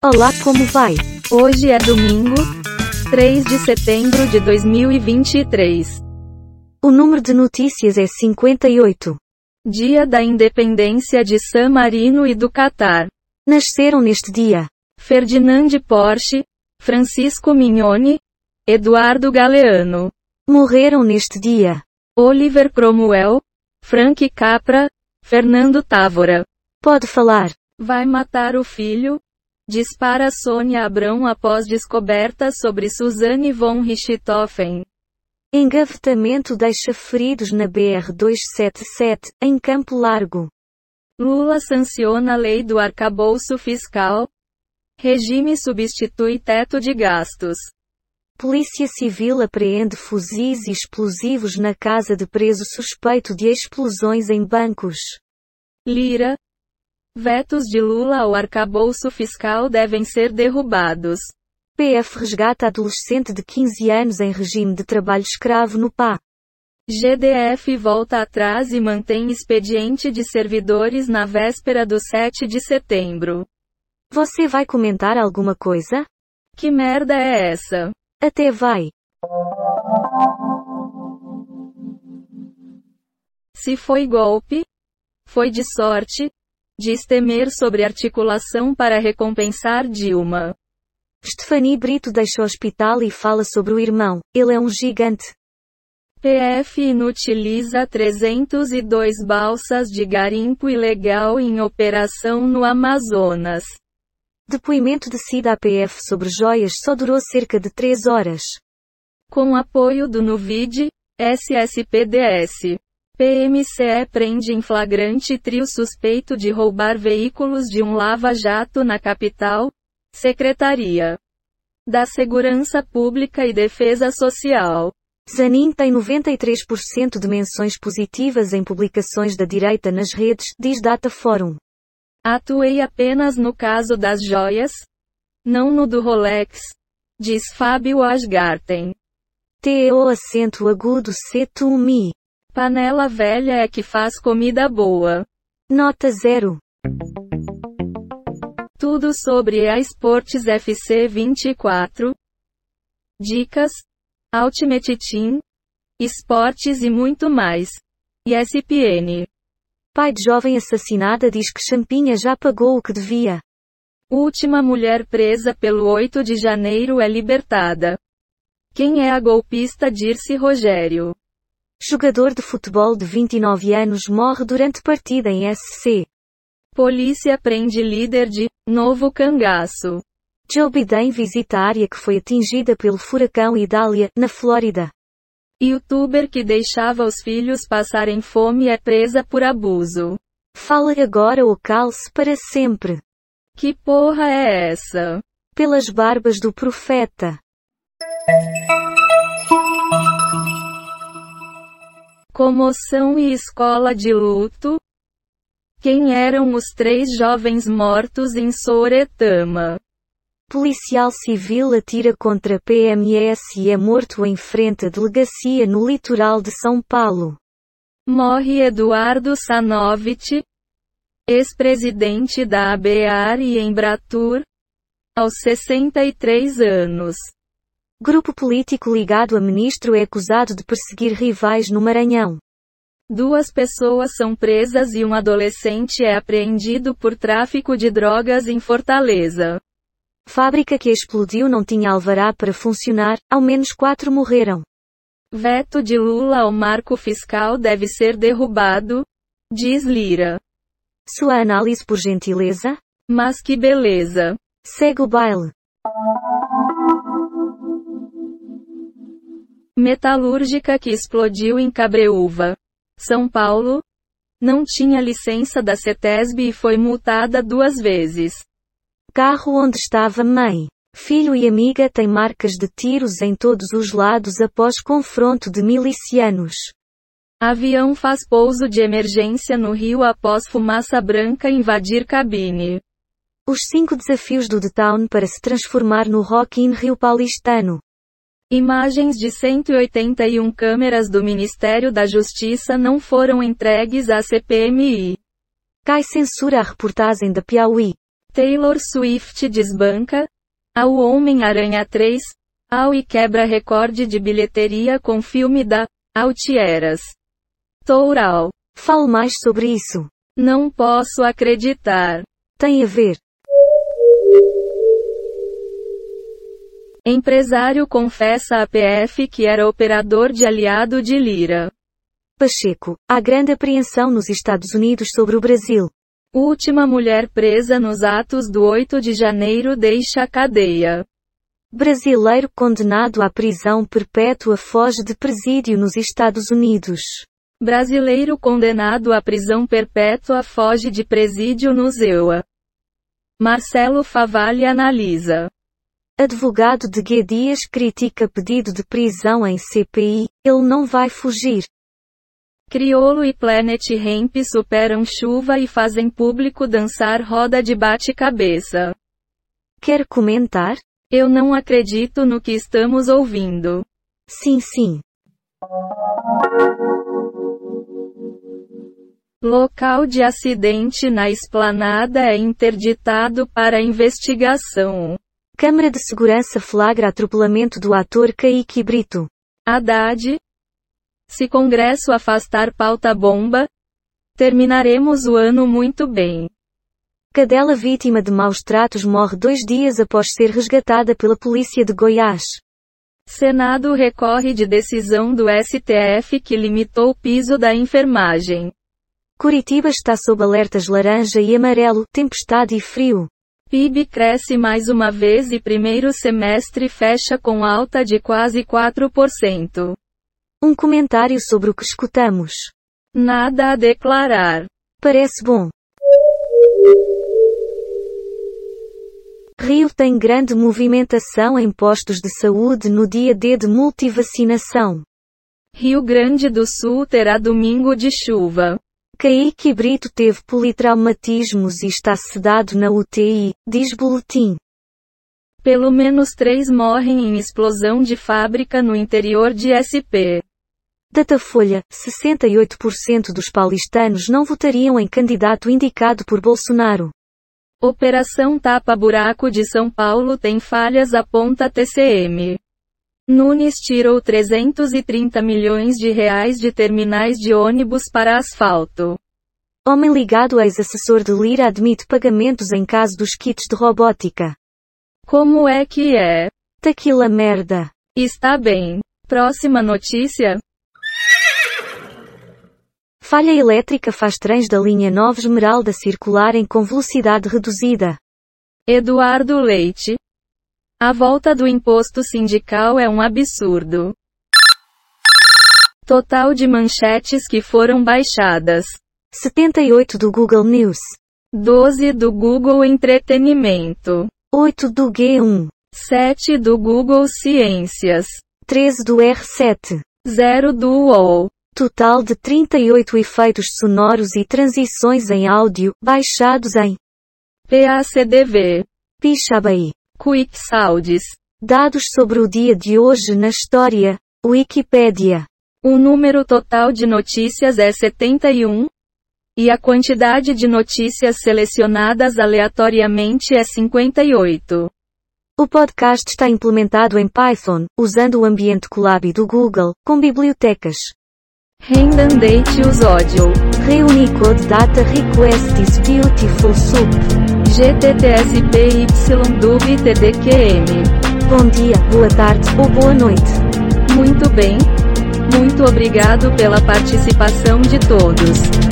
Olá, como vai? Hoje é domingo, 3 de setembro de 2023. O número de notícias é 58. Dia da Independência de San Marino e do Catar. Nasceram neste dia Ferdinand Porsche, Francisco Mignoni, Eduardo Galeano. Morreram neste dia Oliver Cromwell, Frank Capra, Fernando Távora. Pode falar. Vai matar o filho? Dispara Sônia Abrão após descoberta sobre Suzanne von Richthofen. Engavetamento deixa feridos na BR-277, em Campo Largo. Lula sanciona a lei do arcabouço fiscal. Regime substitui teto de gastos. Polícia Civil apreende fuzis e explosivos na casa de preso suspeito de explosões em bancos. Lira. Vetos de Lula ao arcabouço fiscal devem ser derrubados. PF resgata adolescente de 15 anos em regime de trabalho escravo no PA. GDF volta atrás e mantém expediente de servidores na véspera do 7 de setembro. Você vai comentar alguma coisa? Que merda é essa? Até vai. Se foi golpe, foi de sorte, diz temer sobre articulação para recompensar Dilma. Stefani Brito deixa o hospital e fala sobre o irmão. Ele é um gigante. PF inutiliza 302 balsas de garimpo ilegal em operação no Amazonas. Depoimento de Cida APF sobre joias só durou cerca de 3 horas. Com apoio do Nuvid, SSPDS. PMCE prende em flagrante trio suspeito de roubar veículos de um lava-jato na capital, Secretaria da Segurança Pública e Defesa Social. Zanin tem 93% de menções positivas em publicações da direita nas redes, diz Data Forum. Atuei apenas no caso das joias? Não no do Rolex, diz Fábio Asgarten. TEO acento agudo C tu mi. Panela velha é que faz comida boa. Nota 0. Tudo sobre a Esportes FC 24. Dicas, Ultimate Team, esportes e muito mais. ESPN. Pai de jovem assassinada diz que Champinha já pagou o que devia. Última mulher presa pelo 8 de janeiro é libertada. Quem é a golpista Dirce Rogério? Jogador de futebol de 29 anos morre durante partida em SC. Polícia prende líder de Novo Cangaço. Joe Biden visita a área que foi atingida pelo furacão Idália, na Flórida. Youtuber que deixava os filhos passarem fome é presa por abuso. Fala agora ou calce para sempre. Que porra é essa? Pelas barbas do profeta. Comoção e escola de luto? Quem eram os três jovens mortos em Soretama? Policial civil atira contra PMS e é morto em frente à delegacia no litoral de São Paulo. Morre Eduardo Sanovich, ex-presidente da ABAR e Embratur, aos 63 anos. Grupo político ligado a ministro é acusado de perseguir rivais no Maranhão. Duas pessoas são presas e um adolescente é apreendido por tráfico de drogas em Fortaleza. Fábrica que explodiu não tinha alvará para funcionar, ao menos quatro morreram. Veto de Lula ao marco fiscal deve ser derrubado, diz Lira. Sua análise por gentileza? Mas que beleza. Segue o baile. Metalúrgica que explodiu em Cabreúva. São Paulo, não tinha licença da CETESB e foi multada duas vezes. Carro onde estava mãe, filho e amiga tem marcas de tiros em todos os lados após confronto de milicianos. Avião faz pouso de emergência no Rio após fumaça branca invadir cabine. Os cinco desafios do The Town para se transformar no Rock in Rio paulistano. Imagens de 181 câmeras do Ministério da Justiça não foram entregues à CPMI. Cai censura a reportagem da Piauí. Taylor Swift desbanca. Ao Homem-Aranha 3. Ao e quebra recorde de bilheteria com filme da Altieras. Toural. Fale mais sobre isso. Não posso acreditar. Tem a ver. Empresário confessa à PF que era operador de aliado de Lira. Pacheco, há grande apreensão nos Estados Unidos sobre o Brasil. Última mulher presa nos atos do 8 de janeiro deixa a cadeia. Brasileiro condenado à prisão perpétua foge de presídio nos Estados Unidos. Brasileiro condenado à prisão perpétua foge de presídio no ZEUA. Marcelo Favalli analisa. Advogado de Guedias critica pedido de prisão em CPI, ele não vai fugir. Criolo e Planet Hemp superam chuva e fazem público dançar roda de bate-cabeça. Quer comentar? Eu não acredito no que estamos ouvindo. Sim, sim. Local de acidente na esplanada é interditado para investigação. Câmara de Segurança flagra atropelamento do ator Kaique Brito. Haddad, se Congresso afastar pauta bomba, terminaremos o ano muito bem. Cadela vítima de maus tratos morre dois dias após ser resgatada pela polícia de Goiás. Senado recorre de decisão do STF que limitou o piso da enfermagem. Curitiba está sob alertas laranja e amarelo, tempestade e frio. PIB cresce mais uma vez e primeiro semestre fecha com alta de quase 4%. Um comentário sobre o que escutamos. Nada a declarar. Parece bom. Rio tem grande movimentação em postos de saúde no dia D de multivacinação. Rio Grande do Sul terá domingo de chuva. Kaique Brito teve politraumatismos e está sedado na UTI, diz boletim. Pelo menos três morrem em explosão de fábrica no interior de SP. Datafolha: 68% dos paulistanos não votariam em candidato indicado por Bolsonaro. Operação Tapa Buraco de São Paulo tem falhas aponta TCM. Nunes tirou 330 milhões de reais de terminais de ônibus para asfalto. Homem ligado ex-assessor de Lira admite pagamentos em caso dos kits de robótica. Como é que é? Taquila merda. Está bem. Próxima notícia? Falha elétrica faz trens da linha Nova Esmeralda circularem com velocidade reduzida. Eduardo Leite. A volta do imposto sindical é um absurdo. Total de manchetes que foram baixadas: 78 do Google News, 12 do Google Entretenimento, 8 do G1, 7 do Google Ciências, 13 do R7, 0 do UOL. Total de 38 efeitos sonoros e transições em áudio, baixados em PACDV, Pixabay. Quick Sounds. Dados sobre o dia de hoje na história, Wikipédia. O número total de notícias é 71. E a quantidade de notícias selecionadas aleatoriamente é 58. O podcast está implementado em Python, usando o ambiente Colab do Google, com bibliotecas. Random Date Use Audio. Reunicode Data Request is Beautiful Soup. GTTSPYDUB-TDQM. Bom dia, boa tarde ou boa noite. Muito bem. Muito obrigado pela participação de todos.